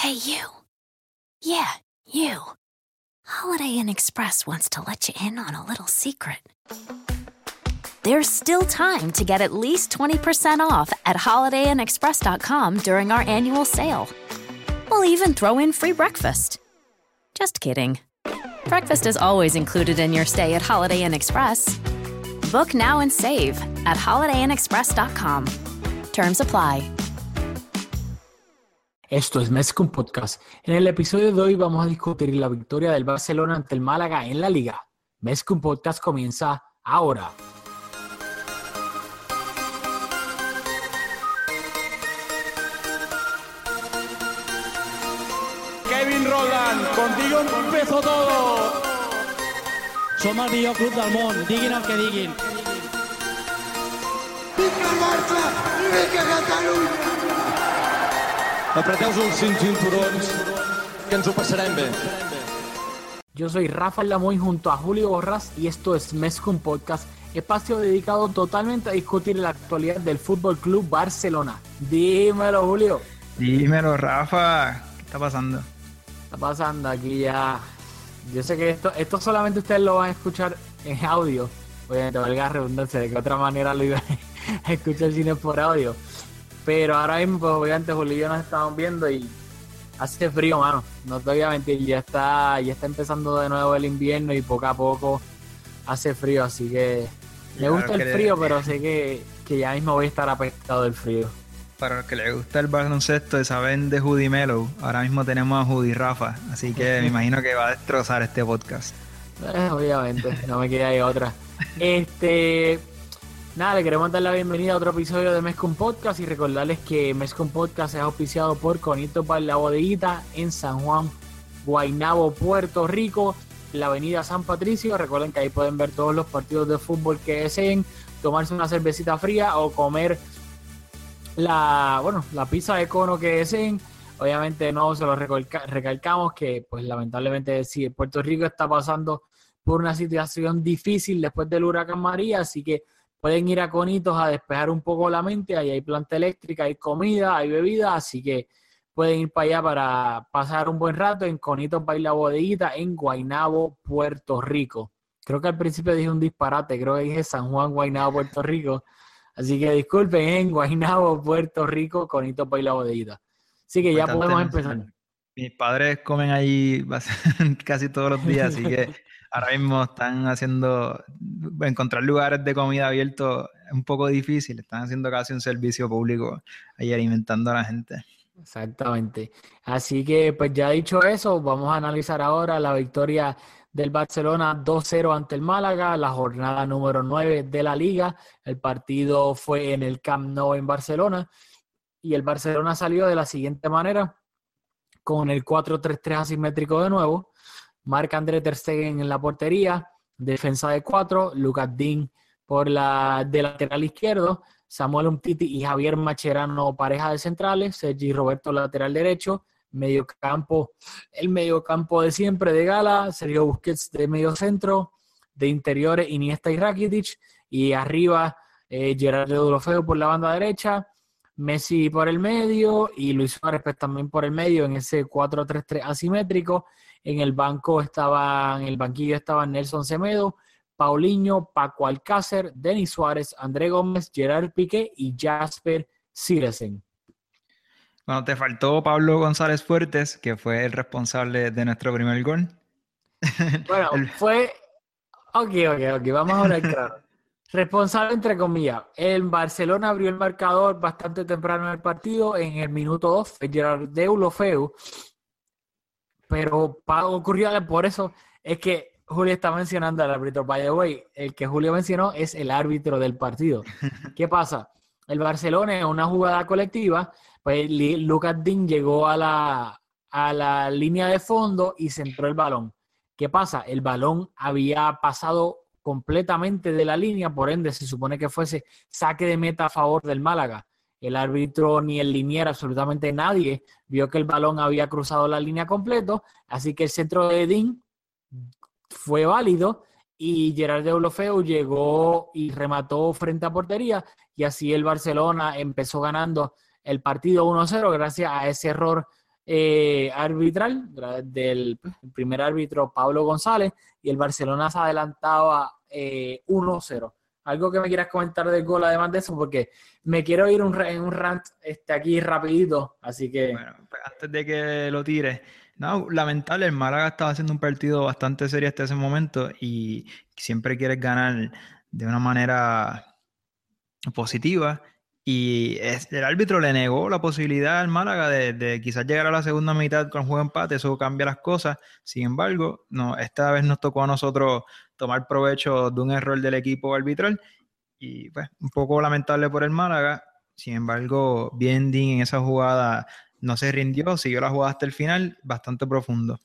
Hey, you. Yeah, you. Holiday Inn Express wants to let you in on a little secret. There's still time to get at least 20% off at holidayinexpress.com during our annual sale. We'll even throw in free breakfast. Just kidding. Breakfast is always included in your stay at Holiday Inn Express. Book now and save at holidayinexpress.com. Terms apply. Esto es Mezcum Podcast. En el episodio de hoy vamos a discutir la victoria del Barcelona ante el Málaga en la Liga. Mezcum Podcast comienza ahora. Kevin Roland, contigo empezó todo. Som el millor club del món, diguin el que diguin. Barça Catalunya! Apreteu els cinturons, que ens ho passarem bé. Yo soy Rafael Lamoy junto a Julio Borras y esto es Mezcum Podcast, espacio dedicado totalmente a discutir la actualidad del Fútbol Club Barcelona. Dímelo, Julio. Dímelo, Rafa. ¿Qué está pasando? está pasando aquí ya? Yo sé que esto, esto solamente ustedes lo van a escuchar en audio. Obviamente, valga la redundancia, de que otra manera lo iban a escuchar si no es por audio. Pero ahora mismo, pues obviamente, Julio y yo nos estamos viendo y hace frío, mano. No te voy a mentir, ya está, ya está empezando de nuevo el invierno y poco a poco hace frío, así que me Claro gusta el frío, pero sé que, que ya mismo voy a estar apestado del frío. Para los que les gusta el baloncesto y saben de Judy Mellow, ahora mismo tenemos a Judy Rafa, así que me imagino que va a destrozar este podcast. Eh, obviamente, no me queda ahí otra. Este, nada, le queremos dar la bienvenida a otro episodio de Mezcum Podcast y recordarles que Mezcum Podcast es auspiciado por Conito para la Bodeguita en San Juan, Guaynabo, Puerto Rico, la avenida San Patricio. Recuerden que ahí pueden ver todos los partidos de fútbol que deseen, tomarse una cervecita fría o comer la, bueno, la pizza de cono que deseen. Obviamente no se lo recalca- recalcamos que pues lamentablemente sí, Puerto Rico está pasando por una situación difícil después del huracán María, así que pueden ir a Conitos a despejar un poco la mente, ahí hay planta eléctrica, hay comida, hay bebida, así que pueden ir para allá para pasar un buen rato en Conitos Baila Bodeguita en Guaynabo, Puerto Rico. Creo que al principio dije un disparate, creo que dije San Juan, Guaynabo, Puerto Rico. Así que disculpen, en Guaynabo, Puerto Rico, Conitos Baila Bodeguita. Así que ya podemos empezar. Mis padres comen ahí casi todos los días, así que ahora mismo están haciendo, encontrar lugares de comida abiertos es un poco difícil, están haciendo casi un servicio público ahí alimentando a la gente. Exactamente. Así que, pues ya dicho eso, vamos a analizar ahora la victoria del Barcelona 2-0 ante el Málaga, la jornada número 9 de la liga. El partido fue en el Camp Nou en Barcelona y el Barcelona salió de la siguiente manera, con el 4-3-3 asimétrico de nuevo. Marc André Ter Stegen en la portería, defensa de cuatro, Lucas Dean por la de lateral izquierdo, Samuel Umtiti y Javier Macherano pareja de centrales, Sergi Roberto lateral derecho, mediocampo, el mediocampo de siempre de Gala, Sergio Busquets de medio centro, de interiores Iniesta y Rakitic, y arriba eh, Gerardo Deulofeu por la banda derecha, Messi por el medio y Luis Suárez pues, también por el medio en ese 4-3-3 asimétrico. En el banco estaba, en el banquillo estaban Nelson Semedo, Paulinho, Paco Alcácer, Denis Suárez, André Gómez, Gerard Piqué y Jasper Silesen. Bueno, te faltó Pablo González Fuertes, que fue el responsable de nuestro primer gol. Bueno, El- fue. Ok, ok, ok, vamos a hablar claro. Responsable, entre comillas. El Barcelona abrió el marcador bastante temprano en el partido. En el minuto 2 fue Gerard Deulofeu. Pero ocurrió por eso. Es que Julio está mencionando al árbitro. By the way, el que Julio mencionó es el árbitro del partido. ¿Qué pasa? El Barcelona en una jugada colectiva, pues Lucas Dean llegó a la, a la línea de fondo y centró el balón. ¿Qué pasa? El balón había pasado completamente de la línea, por ende se supone que fuese saque de meta a favor del Málaga. El árbitro ni el liniero, absolutamente nadie, vio que el balón había cruzado la línea completo, así que el centro de Dean fue válido y Gerard Deulofeu llegó y remató frente a portería y así el Barcelona empezó ganando el partido 1-0 gracias a ese error eh, arbitral del primer árbitro Pablo González y el Barcelona se adelantaba 1-0. Algo que me quieras comentar del gol además de eso, porque me quiero ir en un rant este, aquí rapidito, así que... Bueno, pues antes de que lo tires, no, lamentable, el Málaga estaba haciendo un partido bastante serio hasta ese momento y siempre quieres ganar de una manera positiva y el árbitro le negó la posibilidad al Málaga de, quizás llegar a la segunda mitad con juego empate, eso cambia las cosas. Sin embargo, esta vez nos tocó a nosotros tomar provecho de un error del equipo arbitral y pues un poco lamentable por el Málaga. Sin embargo, Biendi en esa jugada no se rindió, siguió la jugada hasta el final, bastante profundo.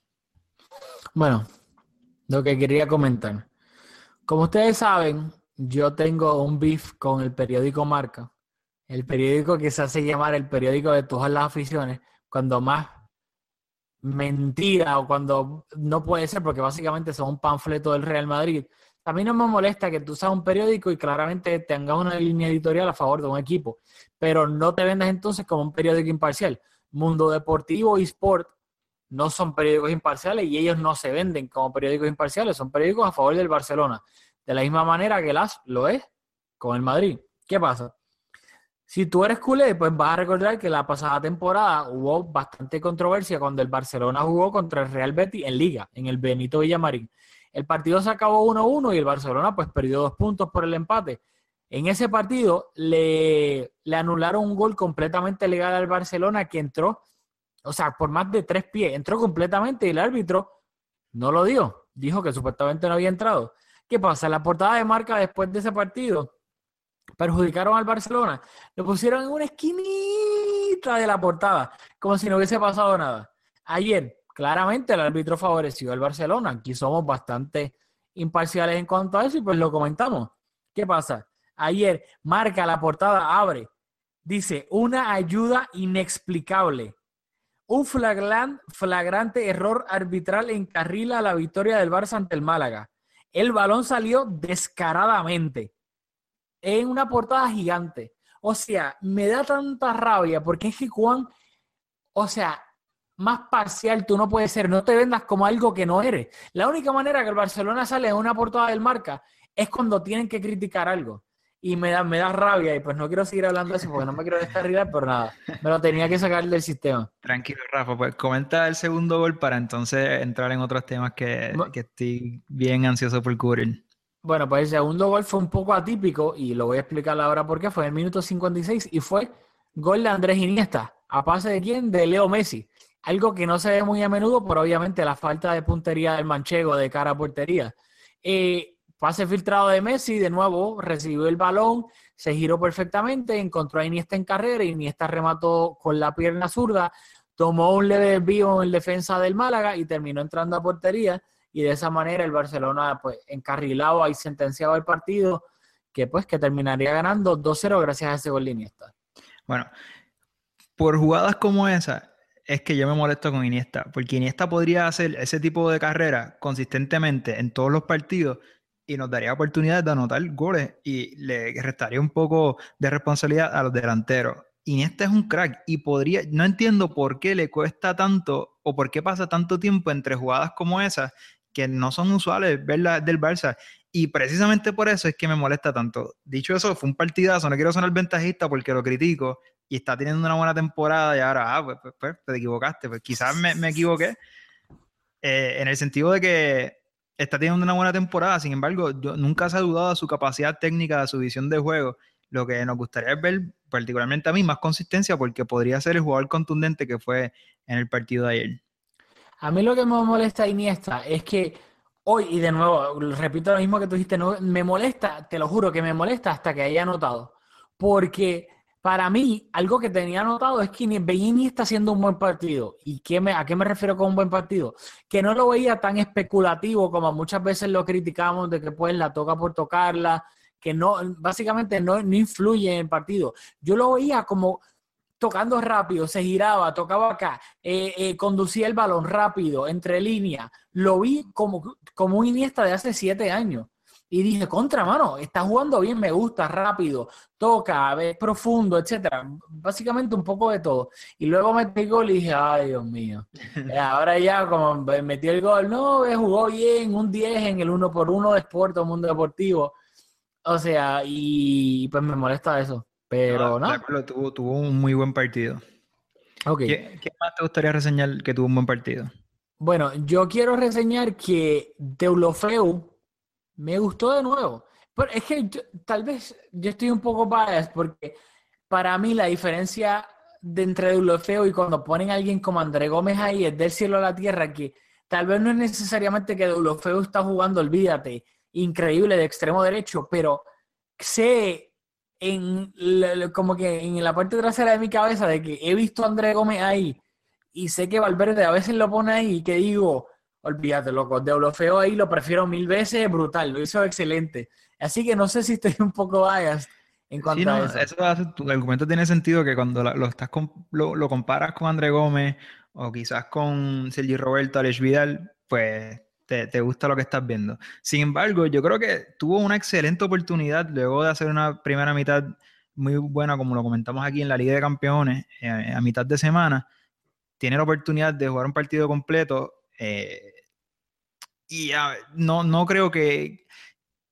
Bueno, lo que quería comentar. Como ustedes saben, yo tengo un beef con el periódico Marca el periódico que se hace llamar el periódico de todas las aficiones, cuando más mentira o cuando no puede ser, porque básicamente son un panfleto del Real Madrid. A mí no me molesta que tú seas un periódico y claramente tengas una línea editorial a favor de un equipo, pero no te vendas entonces como un periódico imparcial. Mundo Deportivo y Sport no son periódicos imparciales y ellos no se venden como periódicos imparciales, son periódicos a favor del Barcelona. De la misma manera que las lo es con el Madrid. ¿Qué pasa? Si tú eres culé, pues vas a recordar que la pasada temporada hubo bastante controversia cuando el Barcelona jugó contra el Real Betis en Liga, en el Benito Villamarín. El partido se acabó 1-1 y el Barcelona pues perdió dos puntos por el empate. En ese partido le, le anularon un gol completamente legal al Barcelona que entró, o sea, por más de tres pies, entró completamente y el árbitro no lo dio. Dijo que supuestamente no había entrado. ¿Qué pasa? La portada de marca después de ese partido perjudicaron al Barcelona, lo pusieron en una esquinita de la portada, como si no hubiese pasado nada. Ayer, claramente el árbitro favoreció al Barcelona. Aquí somos bastante imparciales en cuanto a eso y pues lo comentamos. ¿Qué pasa? Ayer marca la portada, abre, dice, una ayuda inexplicable. Un flagrante error arbitral encarrila la victoria del Barça ante el Málaga. El balón salió descaradamente en una portada gigante. O sea, me da tanta rabia porque es que Juan, o sea, más parcial tú no puedes ser, no te vendas como algo que no eres. La única manera que el Barcelona sale en una portada del marca es cuando tienen que criticar algo. Y me da, me da rabia y pues no quiero seguir hablando de eso porque no me quiero descarrilar por nada. Me lo tenía que sacar del sistema. Tranquilo, Rafa, pues comenta el segundo gol para entonces entrar en otros temas que, que estoy bien ansioso por cubrir. Bueno, pues el segundo gol fue un poco atípico y lo voy a explicar ahora por qué. Fue en el minuto 56 y fue gol de Andrés Iniesta. ¿A pase de quién? De Leo Messi. Algo que no se ve muy a menudo, pero obviamente la falta de puntería del manchego de cara a portería. Eh, pase filtrado de Messi, de nuevo recibió el balón, se giró perfectamente, encontró a Iniesta en carrera, Iniesta remató con la pierna zurda, tomó un leve desvío en defensa del Málaga y terminó entrando a portería y de esa manera el Barcelona pues encarrilado y sentenciado el partido que pues que terminaría ganando 2-0 gracias a ese gol de Iniesta. Bueno, por jugadas como esa es que yo me molesto con Iniesta, porque Iniesta podría hacer ese tipo de carrera consistentemente en todos los partidos y nos daría oportunidades de anotar goles y le restaría un poco de responsabilidad a los delanteros. Iniesta es un crack y podría, no entiendo por qué le cuesta tanto o por qué pasa tanto tiempo entre jugadas como esas que no son usuales ver la, del Barça. Y precisamente por eso es que me molesta tanto. Dicho eso, fue un partidazo, no quiero sonar ventajista porque lo critico y está teniendo una buena temporada y ahora, ah, pues, pues, pues te equivocaste, pues quizás me, me equivoqué eh, en el sentido de que está teniendo una buena temporada, sin embargo, yo, nunca se ha dudado de su capacidad técnica, de su visión de juego. Lo que nos gustaría es ver, particularmente a mí, más consistencia porque podría ser el jugador contundente que fue en el partido de ayer. A mí lo que me molesta Iniesta es que hoy, y de nuevo, repito lo mismo que tú dijiste, me molesta, te lo juro que me molesta hasta que haya anotado. Porque para mí, algo que tenía anotado es que Iniesta está haciendo un buen partido. ¿Y qué me, a qué me refiero con un buen partido? Que no lo veía tan especulativo como muchas veces lo criticamos de que pues la toca por tocarla, que no, básicamente no, no influye en el partido. Yo lo veía como tocando rápido, se giraba, tocaba acá, eh, eh, conducía el balón rápido, entre líneas. Lo vi como, como un Iniesta de hace siete años. Y dije, contra, mano, está jugando bien, me gusta, rápido, toca, es profundo, etcétera. Básicamente un poco de todo. Y luego metí el gol y dije, ay, Dios mío. Eh, Ahora ya, como metí el gol, no, jugó bien, un 10 en el uno por uno de Sport Mundo Deportivo. O sea, y pues me molesta eso. Pero no. tuvo, tuvo un muy buen partido. ¿Qué, qué más te gustaría reseñar que tuvo un buen partido? Bueno, yo quiero reseñar que Deulofeu me gustó de nuevo. Pero es que yo- tal vez yo estoy un poco biased porque para mí la diferencia de entre Deulofeu y cuando ponen a alguien como André Gómez ahí es del cielo a la tierra que tal vez no es necesariamente que Deulofeu está jugando, olvídate, increíble de extremo derecho, pero sé en la- como que en la parte trasera de mi cabeza de que he visto a André Gómez ahí y sé que Valverde a veces lo pone ahí y que digo, olvídate, loco, de Olofeo ahí lo prefiero mil veces, brutal, lo hizo excelente. Así que no sé si estoy un poco biased en cuanto Sí, no, a eso. eso hace- tu argumento tiene sentido que cuando la- lo, estás com- lo, lo comparas con André Gómez o quizás con Sergi Roberto, Alex Vidal, pues te, te gusta lo que estás viendo. Sin embargo, yo creo que tuvo una excelente oportunidad luego de hacer una primera mitad muy buena, como lo comentamos aquí en la Liga de Campeones, eh, a mitad de semana. Tiene la oportunidad de jugar un partido completo eh, y no, no creo que,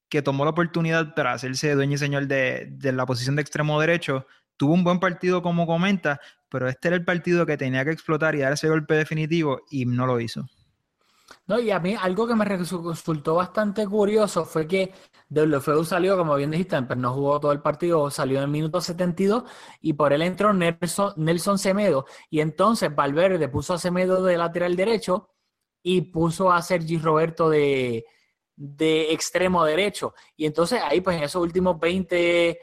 que tomó la oportunidad para hacerse dueño y señor de, de la posición de extremo derecho. Tuvo un buen partido, como comenta, pero este era el partido que tenía que explotar y dar ese golpe definitivo y no lo hizo. No, y a mí algo que me resultó bastante curioso fue que Deulofeu salió, como bien dijiste, pero no jugó todo el partido, salió en el minuto 72 y por él entró Nelson, Nelson Semedo. Y entonces Valverde puso a Semedo de lateral derecho y puso a Sergi Roberto de, de extremo derecho. Y entonces ahí, pues en esos últimos 20,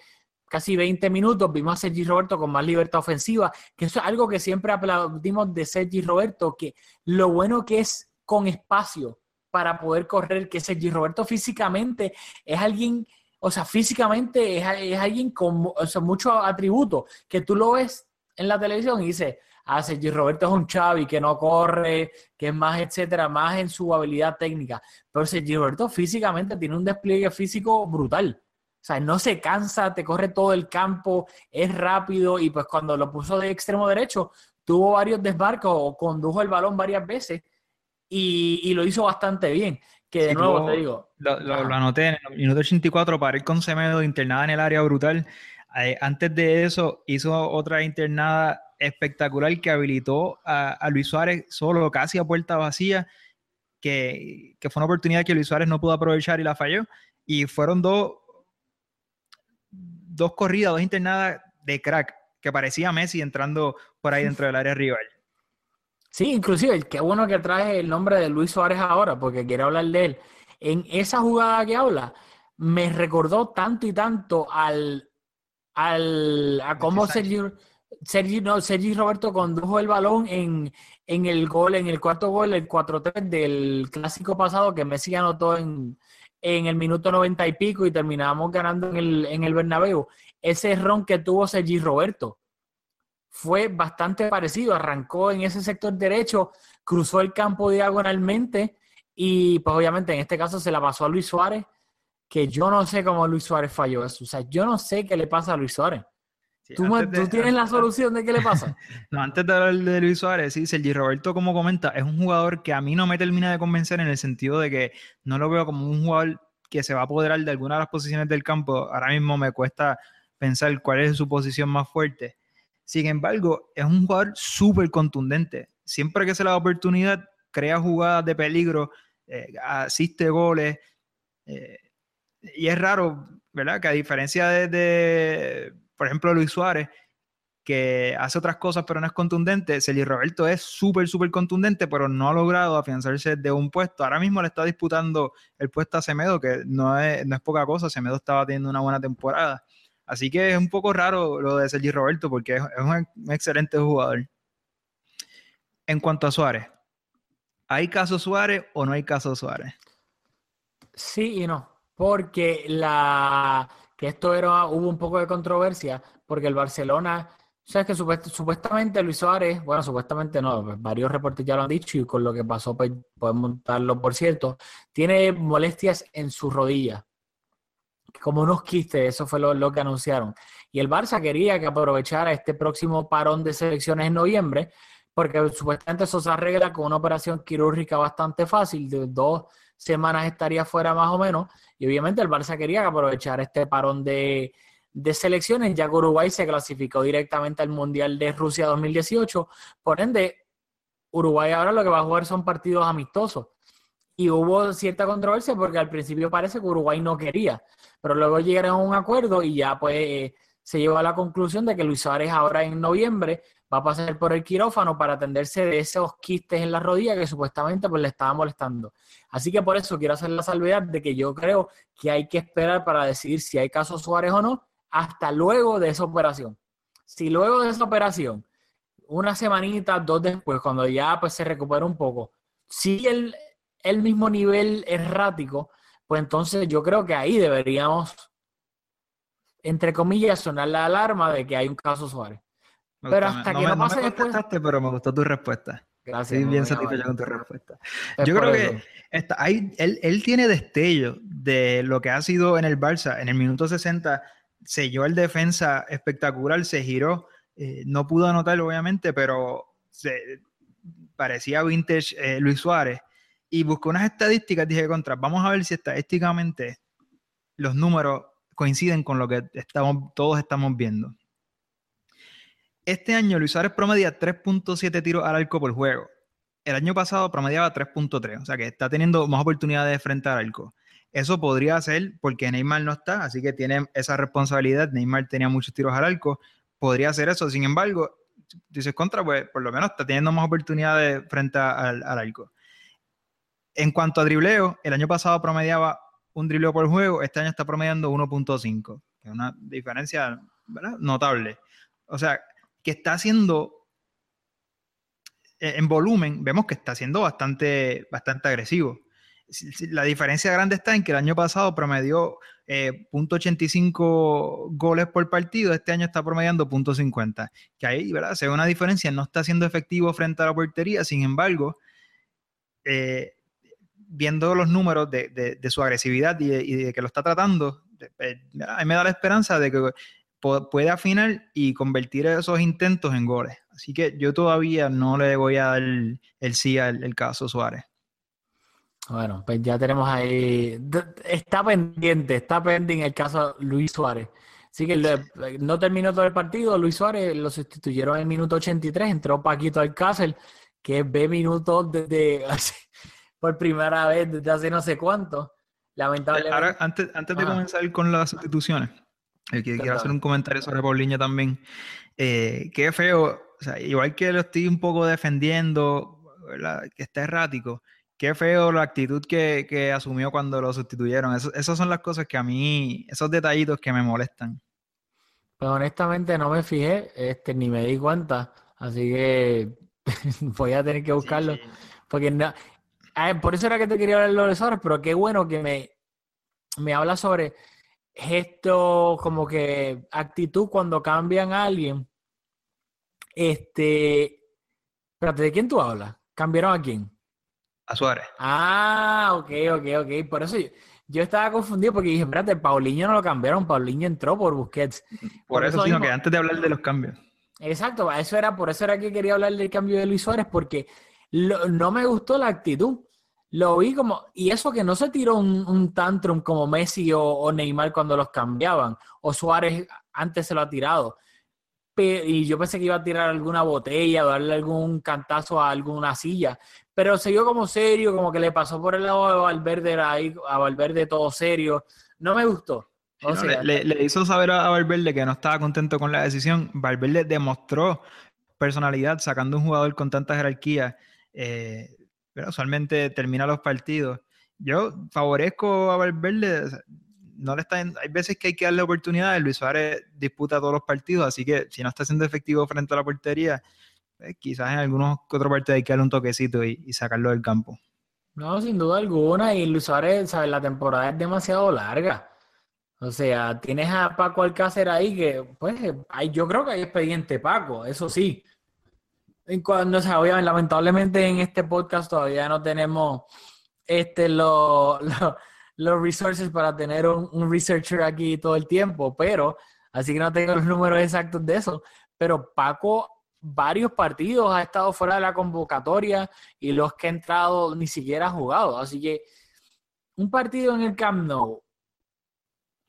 casi 20 minutos, vimos a Sergi Roberto con más libertad ofensiva, que eso es algo que siempre aplaudimos de Sergi Roberto, que lo bueno que es con espacio para poder correr, que Sergi Roberto físicamente es alguien, o sea, físicamente es, es alguien con o sea, muchos atributos, que tú lo ves en la televisión y dices, ah, Sergi Roberto es un Xavi que no corre, que es más, etcétera, más en su habilidad técnica, pero Sergi Roberto físicamente tiene un despliegue físico brutal. O sea, no se cansa, te corre todo el campo, es rápido y pues cuando lo puso de extremo derecho, tuvo varios desbarcos o condujo el balón varias veces y, y lo hizo bastante bien. Que de Sí, nuevo te digo, Lo, lo- lo anoté en el minuto 84 para ir con Semedo internada en el área brutal. Eh, antes de eso, hizo otra internada espectacular que habilitó a, a Luis Suárez solo, casi a puerta vacía, que, que fue una oportunidad que Luis Suárez no pudo aprovechar y la falló. Y fueron dos, dos corridas, dos internadas de crack, que parecía Messi entrando por ahí dentro del área rival. Sí, inclusive, qué bueno que trae el nombre de Luis Suárez ahora, porque quiero hablar de él. En esa jugada que habla, me recordó tanto y tanto al, al a cómo Sánchez. Sergi, Sergi, no, Sergi Roberto condujo el balón en, en el gol, en el cuarto gol, el 4-3 del clásico pasado que Messi anotó en, en el minuto 90 y pico y terminamos ganando en el, en el Bernabéu. Ese ron que tuvo Sergi Roberto fue bastante parecido. Arrancó en ese sector derecho, cruzó el campo diagonalmente y pues obviamente en este caso se la pasó a Luis Suárez, que yo no sé cómo Luis Suárez falló eso. O sea, yo no sé qué le pasa a Luis Suárez. Sí, ¿Tú, de- tú tienes la solución de qué le pasa? No, antes de hablar de Luis Suárez, sí, Sergi Roberto, como comenta, es un jugador que a mí no me termina de convencer en el sentido de que no lo veo como un jugador que se va a apoderar de alguna de las posiciones del campo. Ahora mismo me cuesta pensar cuál es su posición más fuerte. Sin embargo, es un jugador súper contundente. Siempre que se le da oportunidad, crea jugadas de peligro, eh, asiste goles. eh, y es raro, ¿verdad? Que a diferencia de, por ejemplo, Luis Suárez, que hace otras cosas pero no es contundente, Sergi Roberto es súper, súper contundente, pero no ha logrado afianzarse de un puesto. Ahora mismo le está disputando el puesto a Semedo, que no es, no es poca cosa, Semedo estaba teniendo una buena temporada. Así que es un poco raro lo de Sergi Roberto, porque es, un, excelente jugador. En cuanto a Suárez, ¿hay caso Suárez o no hay caso Suárez? Sí y no, porque la que esto era hubo un poco de controversia porque el Barcelona, sabes que supuest- supuestamente Luis Suárez, bueno, supuestamente no, varios reportes ya lo han dicho y con lo que pasó pues podemos darlo por cierto, tiene molestias en su rodilla. Como unos quistes, eso fue lo, que anunciaron. Y el Barça quería que aprovechara este próximo parón de selecciones en noviembre, porque supuestamente eso se arregla con una operación quirúrgica bastante fácil, de dos semanas estaría fuera más o menos, y obviamente el Barça quería que aprovechara este parón de, de selecciones, ya que Uruguay se clasificó directamente al Mundial de Rusia 2018, por ende, Uruguay ahora lo que va a jugar son partidos amistosos. Y hubo cierta controversia porque al principio parece que Uruguay no quería, pero luego llegaron a un acuerdo y ya pues se llegó a la conclusión de que Luis Suárez ahora en noviembre va a pasar por el quirófano para atenderse de esos quistes en la rodilla que supuestamente pues le estaban molestando. Así que por eso quiero hacer la salvedad de que yo creo que hay que esperar para decidir si hay caso Suárez o no hasta luego de esa operación. Si luego de esa operación, una semanita, dos después, cuando ya pues se recupera un poco, sigue el, el mismo nivel errático, pues entonces yo creo que ahí deberíamos, entre comillas, sonar la alarma de que hay un caso Suárez. pero hasta que no, pase después... Pero me gustó tu respuesta. Gracias. Estoy bien satisfecho con tu respuesta. yo creo que está, hay, él, él tiene destello de lo que ha sido en el Barça. En el minuto 60 selló el defensa espectacular, se giró. Eh, no pudo anotar, obviamente, pero se, parecía vintage eh, Luis Suárez y busqué unas estadísticas, dije contra, vamos a ver si estadísticamente los números coinciden con lo que estamos, todos estamos viendo. Este año Luis Suárez promedia 3.7 tiros al arco por juego. El año pasado promediaba 3.3, o sea que está teniendo más oportunidades de frente al arco. Eso podría ser porque Neymar no está, así que tiene esa responsabilidad. Neymar tenía muchos tiros al arco, podría ser eso. Sin embargo, dices contra, pues por lo menos está teniendo más oportunidades frente al, al arco. En cuanto a dribleo, el año pasado promediaba un dribleo por juego, este año está promediando 1.5, que es una diferencia notable. O sea, que está haciendo e, en volumen, vemos que está siendo bastante, bastante agresivo. La diferencia grande está en que el año pasado promedió eh, .85 goles por partido, este año está promediando .50, que ahí, ¿verdad? Se ve una diferencia, no está siendo efectivo frente a la portería, sin embargo, eh, viendo los números de, su agresividad y de, que lo está tratando, eh, a me da la esperanza de que puede afinar y convertir esos intentos en goles. Así que yo todavía no le voy a dar el, sí al caso Suárez. Bueno, pues ya tenemos ahí. Está pendiente, está pendiente el caso Luis Suárez. Así que no terminó todo el partido. Luis Suárez lo sustituyeron en el minuto 83. Entró Paquito Alcácer, que ve minutos desde por primera vez desde hace no sé cuánto. Lamentablemente. Ahora, antes, antes de comenzar con las sustituciones, eh, quiero hacer un comentario sobre Paulinho también. Eh, qué feo, o sea, igual que lo estoy un poco defendiendo, que está errático, qué feo la actitud que, que asumió cuando lo sustituyeron. esas son las cosas que a mí, esos detallitos que me molestan. Pues honestamente no me fijé, este, ni me di cuenta, así que voy a tener que buscarlo. Porque no, por eso era que te quería hablar de los Suárez, pero qué bueno que me, me habla sobre esto, como que actitud cuando cambian a alguien. Este, espérate, ¿de quién tú hablas? ¿Cambiaron a quién? A Suárez. Ah, ok, ok, ok. Por eso yo, estaba confundido porque dije, espérate, Paulinho no lo cambiaron, Paulinho entró por Busquets. Por, eso, sino que antes de hablar de los cambios. Exacto, eso era, por eso era que quería hablar del cambio de Luis Suárez, porque no me gustó la actitud. Lo vi como, y eso que no se tiró un, tantrum como Messi o, Neymar cuando los cambiaban, o Suárez antes se lo ha tirado. y yo pensé que iba a tirar alguna botella darle algún cantazo a alguna silla, pero se vio como serio, como que le pasó por el lado a Valverde, ahí, a Valverde todo serio. No me gustó. le, hizo saber a Valverde que no estaba contento con la decisión. Valverde demostró personalidad sacando un jugador con tanta jerarquía. Eh, pero usualmente termina los partidos. Yo favorezco a Valverde, no le está, hay veces que hay que darle oportunidades, Luis Suárez disputa todos los partidos, así que si no está siendo efectivo frente a la portería, pues, quizás en algunos otros partidos hay que darle un toquecito y, sacarlo del campo. No, sin duda alguna, y Luis Suárez, ¿sabes? la temporada es demasiado larga. O sea, tienes a Paco Alcácer ahí que, pues, yo creo que hay expediente Paco, eso sí. Cuando, o lamentablemente en este podcast todavía no tenemos este, los los resources para tener un, un researcher aquí todo el tiempo, pero así que no tengo los números exactos de eso. Pero Paco, varios partidos ha estado fuera de la convocatoria y los que ha entrado ni siquiera ha jugado. Así que un partido en el Camp Nou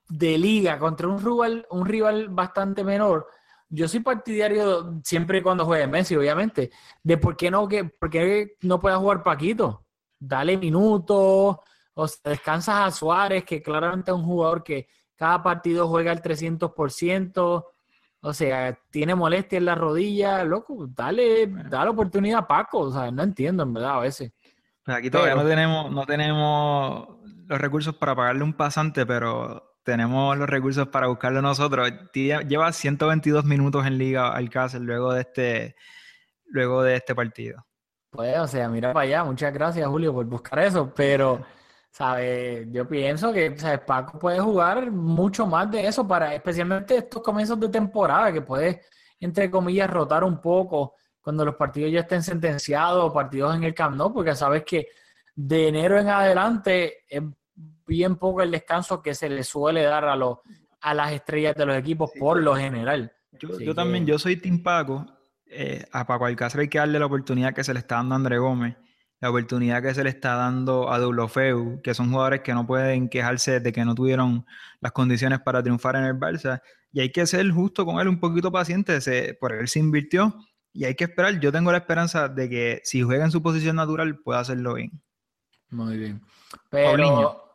de liga contra un rival, un rival bastante menor, yo soy partidario siempre cuando juegue Messi, obviamente, de por qué no, que, por qué no pueda jugar Paquito. Dale minutos, o sea, descansas a Suárez, que claramente es un jugador que cada partido juega al 300%, o sea, tiene molestia en la rodilla, loco, dale, dale oportunidad a Paco, o sea, no entiendo en verdad a veces. Pues aquí todavía no tenemos, no tenemos los recursos para pagarle un pasante, pero tenemos los recursos para buscarlo nosotros. Lleva 122 minutos en liga Alcácer luego de este, luego de este partido. Pues, o sea, mira para allá. Muchas gracias, Julio, por buscar eso. Pero, ¿sabes? Yo pienso que ¿sabes? Paco puede jugar mucho más de eso para, especialmente estos comienzos de temporada, que puede, entre comillas, rotar un poco cuando los partidos ya estén sentenciados partidos en el Camp Nou, porque sabes que de enero en adelante es bien poco el descanso que se le suele dar a, los, a las estrellas de los equipos por lo general. Yo, también, yo soy Team Paco. Eh, a Paco Alcácer hay que darle la oportunidad que se le está dando a André Gómez, la oportunidad que se le está dando a Dulofeu, que son jugadores que no pueden quejarse de que no tuvieron las condiciones para triunfar en el Barça. Y hay que ser justo con él, un poquito paciente. Se, por él se invirtió y hay que esperar. Yo tengo la esperanza de que si juega en su posición natural pueda hacerlo bien. Muy bien. Pero, Paulinho.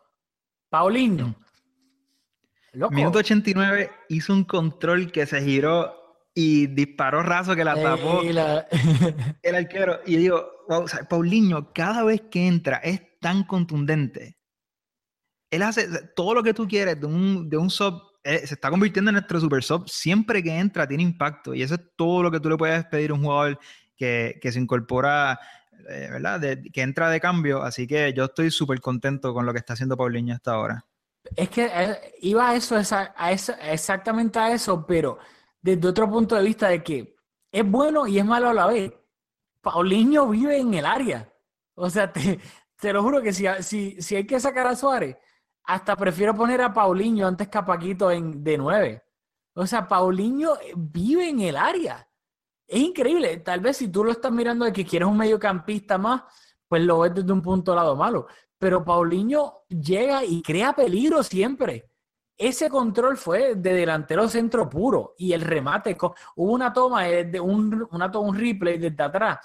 Minuto 89 hizo un control que se giró y disparó raso que la tapó el arquero. Y digo, Paulinho, cada vez que entra es tan contundente. Él hace todo lo que tú quieres de un, de un sub. Eh, se está convirtiendo en nuestro super sub. Siempre que entra tiene impacto. Y eso es todo lo que tú le puedes pedir a un jugador que, que se incorpora eh, ¿verdad? que entra de cambio, así que yo estoy súper contento con lo que está haciendo Paulinho hasta ahora. Es que eh, iba a eso, a eso, exactamente a eso, pero desde otro punto de vista de que es bueno y es malo a la vez. Paulinho vive en el área. O sea, te, te lo juro que si, si, si, hay que sacar a Suárez, hasta prefiero poner a Paulinho antes que a Paquito en, de nueve. O sea, Paulinho vive en el área es increíble. Tal vez si tú lo estás mirando de que quieres un mediocampista más, pues lo ves desde un punto lado malo. Pero Paulinho llega y crea peligro siempre. Ese control fue de delantero centro puro y el remate. Hubo una toma de un, una toma, un replay desde atrás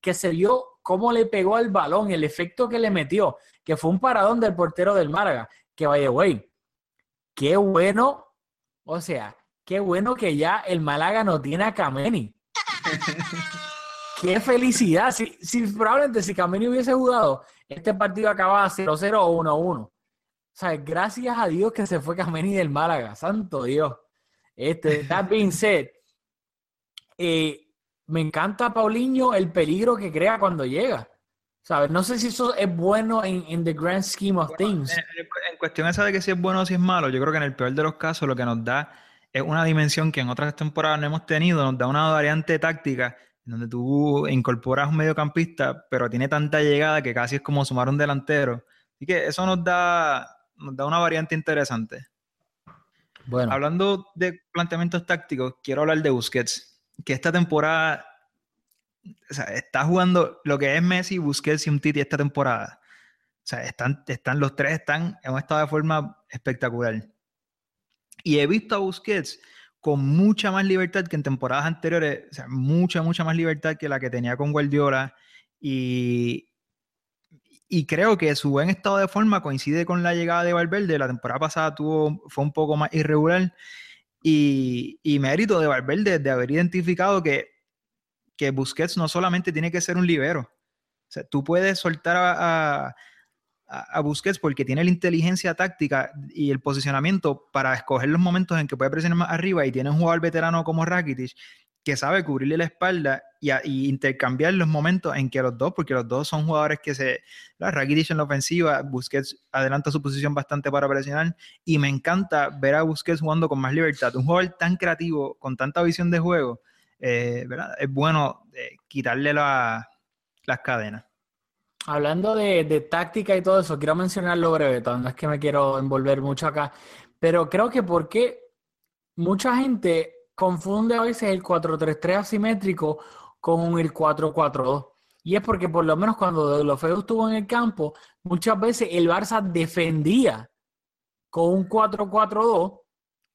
que se vio cómo le pegó al balón, el efecto que le metió, que fue un paradón del portero del Málaga. Que vaya, güey, qué bueno, o sea, qué bueno que ya el Málaga no tiene a Kameni Qué felicidad. Si, si, probablemente si Camini hubiese jugado, este partido acababa 0-0 o 1-1. O sea, gracias a Dios que se fue Camini del Málaga. Santo Dios. Este, that being said, eh, me encanta Paulinho el peligro que crea cuando llega. ¿Sabes? No sé si eso es bueno en, the grand scheme of things. En, cuestión esa de que si es bueno o si es malo, yo creo que en el peor de los casos lo que nos da es una dimensión que en otras temporadas no hemos tenido, nos da una variante táctica donde tú incorporas un mediocampista, pero tiene tanta llegada que casi es como sumar un delantero. Así que eso nos da, nos da una variante interesante. Bueno. Hablando de planteamientos tácticos, quiero hablar de Busquets, que esta temporada o sea, está jugando lo que es Messi, Busquets y un Titi esta temporada. O sea, están, están los tres están en un estado de forma espectacular. Y he visto a Busquets con mucha más libertad que en temporadas anteriores, o sea, mucha, mucha más libertad que la que tenía con Guardiola. Y, y creo que su buen estado de forma coincide con la llegada de Valverde. La temporada pasada tuvo, fue un poco más irregular. Y, y mérito de Valverde de haber identificado que, que Busquets no solamente tiene que ser un libero. O sea, tú puedes soltar a a, Busquets porque tiene la inteligencia táctica y el posicionamiento para escoger los momentos en que puede presionar más arriba y tiene un jugador veterano como Rakitic que sabe cubrirle la espalda y, intercambiar los momentos en que los dos, porque los dos son jugadores que se, la Rakitic en la ofensiva, Busquets adelanta su posición bastante para presionar y me encanta ver a Busquets jugando con más libertad, un jugador tan creativo, con tanta visión de juego, eh, es bueno eh, quitarle las cadenas. Hablando de, de táctica y todo eso, quiero mencionarlo breve, no es que me quiero envolver mucho acá, pero creo que porque mucha gente confunde a veces el 4-3-3 asimétrico con el 4-4-2. Y es porque por lo menos cuando feos estuvo en el campo, muchas veces el Barça defendía con un 4-4-2,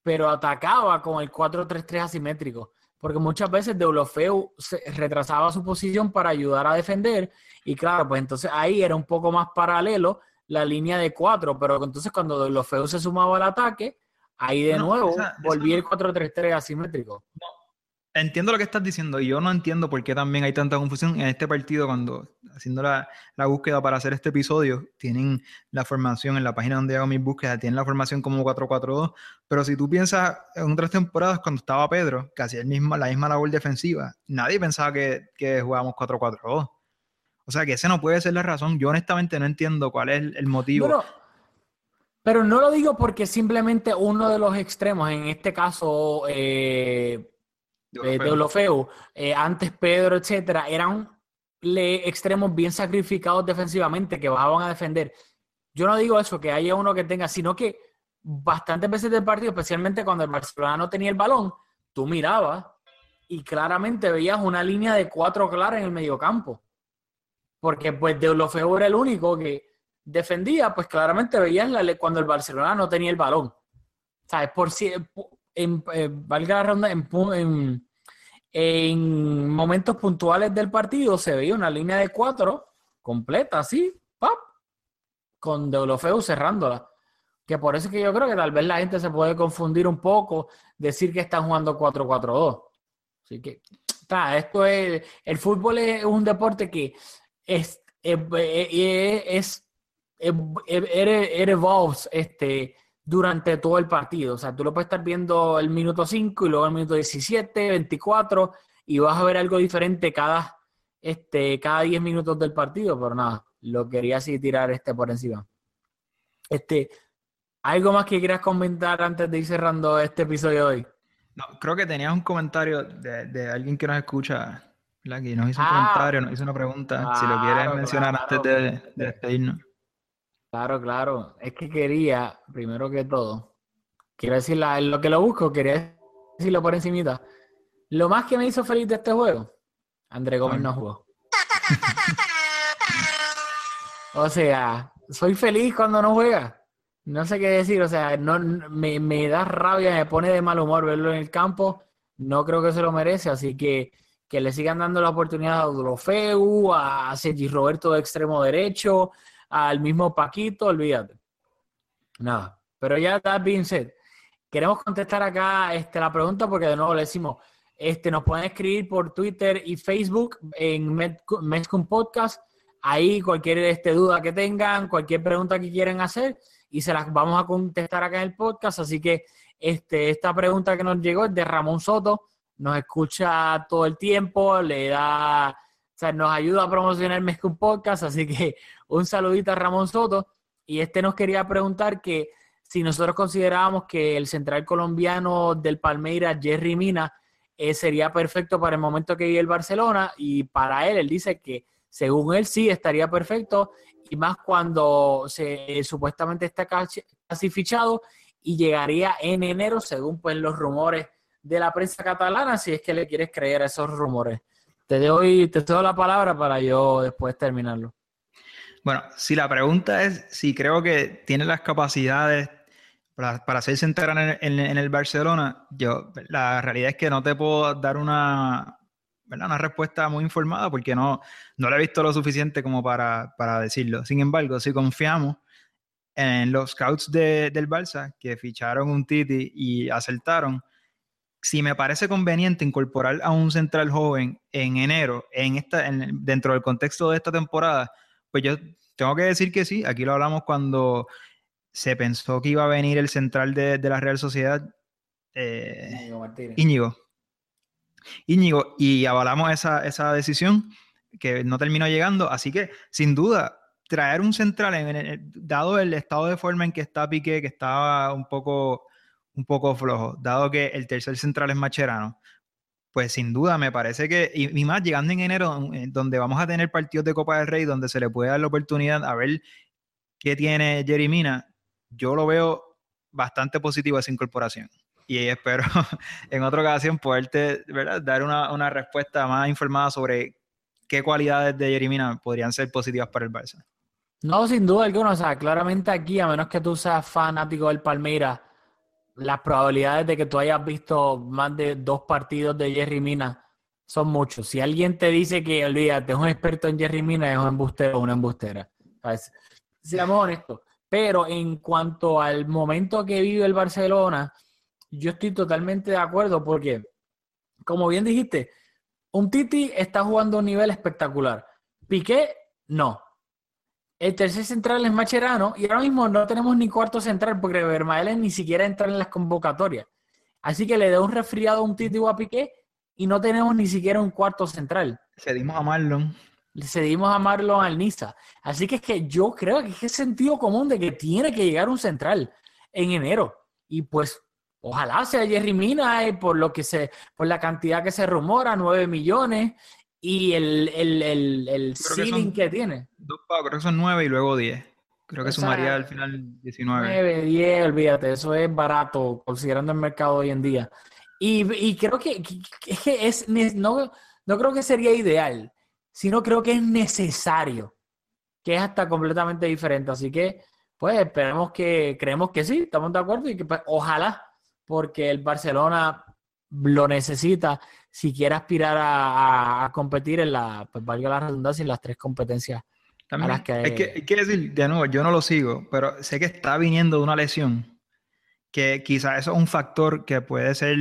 pero atacaba con el 4-3-3 asimétrico. Porque muchas veces Deulofeu retrasaba su posición para ayudar a defender. Y claro, pues entonces ahí era un poco más paralelo la línea de 4. Pero entonces cuando Deulofeu se sumaba al ataque, ahí de nuevo volvía el 4-3-3 asimétrico. Entiendo lo que estás diciendo y yo no entiendo por qué también hay tanta confusión en este partido cuando haciendo la, la, búsqueda para hacer este episodio, tienen la formación en la página donde hago mis búsquedas, tienen la formación como 4-4-2, pero si tú piensas en otras temporadas cuando estaba Pedro, que hacía mismo, la misma labor defensiva, nadie pensaba que, que jugábamos 4-4-2. O sea que ese no puede ser la razón. Yo honestamente no entiendo cuál es el, motivo. Pero, pero, no lo digo porque simplemente uno de los extremos, en este caso... Eh de, Olofeu, eh, antes Pedro, etcétera, eran extremos bien sacrificados defensivamente que bajaban a defender. Yo no digo eso, que haya uno que tenga, sino que bastantes veces del partido, especialmente cuando el Barcelona no tenía el balón, tú mirabas y claramente veías una línea de cuatro claras en el mediocampo. Porque pues de Olofeu era el único que defendía, pues claramente veías la, cuando el Barcelona no tenía el balón. ¿Sabes? Por si, en, eh, valga la ronda, en, en, momentos puntuales del partido se veía una línea de cuatro completa, así, ¡pap! con Deulofeu cerrándola. Que por eso es que yo creo que tal vez la gente se puede confundir un poco, decir que están jugando 4-4-2. Así que, esto es, el fútbol es un deporte que es, es, es, es, este, durante todo el partido. O sea, tú lo puedes estar viendo el minuto 5 y luego el minuto 17, 24 y vas a ver algo diferente cada, este, cada 10 minutos del partido, pero nada, lo quería así tirar este por encima. Este, ¿Algo más que quieras comentar antes de ir cerrando este episodio de hoy? No, creo que tenías un comentario de, alguien que nos escucha, que nos hizo un ah. comentario, nos hizo una pregunta, si lo quieres mencionar antes de, de despedirnos. Claro, claro. Es que quería, primero que todo, quiero decir lo que lo busco, quería decirlo por encimita. Lo más que me hizo feliz de este juego, André Gómez no jugó. o sea, soy feliz cuando no juega. No sé qué decir, o sea, no, me, me, da rabia, me pone de mal humor verlo en el campo. No creo que se lo merece, así que que le sigan dando la oportunidad a Udrofeu, a Sergi Roberto de extremo derecho, al mismo Paquito, olvídate. Nada. Pero ya está bien said. Queremos contestar acá este, la pregunta porque de nuevo le decimos, este, nos pueden escribir por Twitter y Facebook en Mezcum Podcast. Ahí cualquier este, duda que tengan, cualquier pregunta que quieran hacer y se las vamos a contestar acá en el podcast. Así que este, esta pregunta que nos llegó es de Ramón Soto. Nos escucha todo el tiempo, le da o sea, nos ayuda a promocionar Mezcum Podcast, así que un saludito a Ramón Soto. Y este nos quería preguntar que si nosotros considerábamos que el central colombiano del Palmeiras, Jerry Mina, eh, sería perfecto para el momento que vive el Barcelona. Y para él, él dice que según él sí estaría perfecto. Y más cuando se supuestamente está casi fichado y llegaría en enero, según pues los rumores de la prensa catalana, si es que le quieres creer a esos rumores. Te doy, te doy la palabra para yo después terminarlo. Bueno, si la pregunta es si creo que tiene las capacidades para, para ser central en, el Barcelona, yo la realidad es que no te puedo dar una, una respuesta muy informada porque no, no lo he visto lo suficiente como para, para decirlo. Sin embargo, si confiamos en los scouts de, del Barça que ficharon un Titi y acertaron, si me parece conveniente incorporar a un central joven en enero, en esta, dentro del contexto de esta temporada, pues yo tengo que decir que sí. Aquí lo hablamos cuando se pensó que iba a venir el central de, la Real Sociedad, eh, Íñigo, Íñigo. y avalamos esa, esa, decisión que no terminó llegando. Así que, sin duda, traer un central, en, dado el estado de forma en que está Piqué, que estaba un poco un poco flojo, dado que el tercer central es Macherano, pues sin duda me parece que, y, más llegando en enero, donde vamos a tener partidos de Copa del Rey, donde se le puede dar la oportunidad a ver qué tiene Jerry Mina, yo lo veo bastante positivo esa incorporación. Y espero en otra ocasión poderte ¿verdad? dar una, una respuesta más informada sobre qué cualidades de Jerry Mina podrían ser positivas para el Barça. No, sin duda alguna. O sea, claramente aquí, a menos que tú seas fanático del Palmeiras, las probabilidades de que tú hayas visto más de dos partidos de Jerry Mina son muchos. Si alguien te dice que, olvídate, es un experto en Jerry Mina, es un embustero o una embustera. Seamos honestos. Pero en cuanto al momento que vive el Barcelona, yo estoy totalmente de acuerdo porque, como bien dijiste, un Titi está jugando a un nivel espectacular. Piqué, no. El tercer central es Macherano y ahora mismo no tenemos ni cuarto central porque Vermaelen ni siquiera entra en las convocatorias. Así que le da un resfriado a un Titi o a Piqué y no tenemos ni siquiera un cuarto central. Cedimos a Marlon. Cedimos a Marlon al Niza. Así que es que yo creo que es sentido común de que tiene que llegar un central en enero. Y pues ojalá sea Jerry Mina eh, por lo que se, por la cantidad que se rumora, 9 millones y el, el, el, el ceiling que, tiene. Dos pagos, creo que son nueve y luego diez. Creo que sumaría al final 19. 9, 10, olvídate, eso es barato considerando el mercado hoy en día. Y, y creo que, que, es, no, no creo que sería ideal, sino creo que es necesario, que es hasta completamente diferente. Así que, pues esperemos que, creemos que sí, estamos de acuerdo y que pues, ojalá, porque el Barcelona lo necesita si quiere aspirar a, competir en la, pues valga la redundancia, en las tres competencias. También, que... Hay, que, decir, de nuevo, yo no lo sigo, pero sé que está viniendo de una lesión, que quizás eso es un factor que puede ser,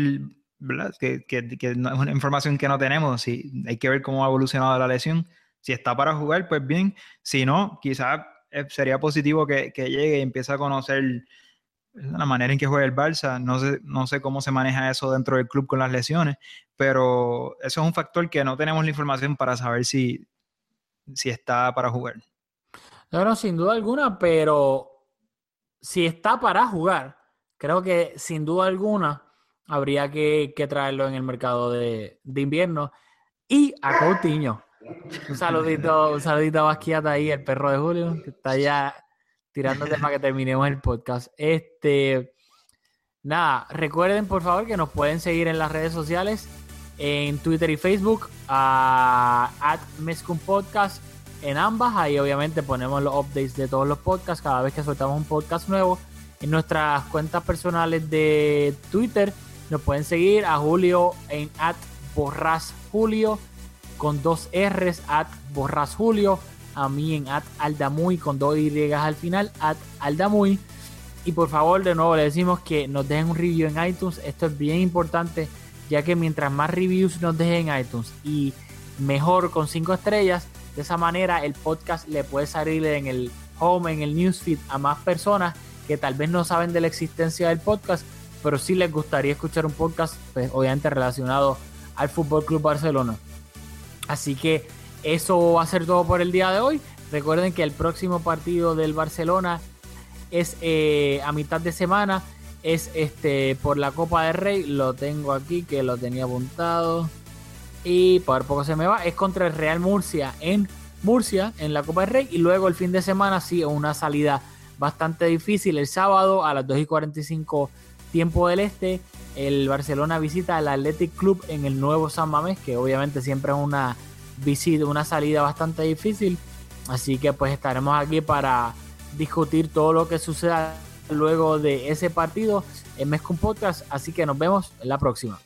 ¿verdad? Que, que, que no, es una información que no tenemos, si hay que ver cómo ha evolucionado la lesión. Si está para jugar, pues bien. Si no, quizás eh, sería positivo que, que llegue y empiece a conocer la manera en que juega el Barça. No sé, no sé cómo se maneja eso dentro del club con las lesiones, pero eso es un factor que no tenemos la información para saber si, si está para jugar. No, sin duda alguna, pero si está para jugar, creo que sin duda alguna habría que, traerlo en el mercado de, invierno. Y a Coutinho. Un saludito, un saludito a Basquiat ahí, el perro de Julio, que está ya tirándote para que terminemos el podcast. Este, nada, recuerden por favor que nos pueden seguir en las redes sociales, en Twitter y Facebook, a at Podcast en ambas. Ahí obviamente ponemos los updates de todos los podcasts cada vez que soltamos un podcast nuevo. En nuestras cuentas personales de Twitter nos pueden seguir a Julio en at Borras Julio con dos R's at Borras Julio a mí en aldamuy con dos Y al final, at aldamuy. Y por favor, de nuevo le decimos que nos dejen un review en iTunes. Esto es bien importante, ya que mientras más reviews nos dejen en iTunes y mejor con cinco estrellas, de esa manera el podcast le puede salir en el home, en el newsfeed a más personas que tal vez no saben de la existencia del podcast, pero sí les gustaría escuchar un podcast, pues, obviamente relacionado al Fútbol Club Barcelona. Así que eso va a ser todo por el día de hoy. Recuerden que el próximo partido del Barcelona es eh, a mitad de semana. Es este por la Copa del Rey. Lo tengo aquí que lo tenía apuntado. Y por poco se me va. Es contra el Real Murcia en Murcia, en la Copa del Rey. Y luego el fin de semana, sí, una salida bastante difícil. El sábado a las 2 y 45 tiempo del este. El Barcelona visita al Athletic Club en el nuevo San Mamés, que obviamente siempre es una visita, una salida bastante difícil. Así que pues estaremos aquí para discutir todo lo que suceda luego de ese partido en Mescom Podcast. Así que nos vemos en la próxima.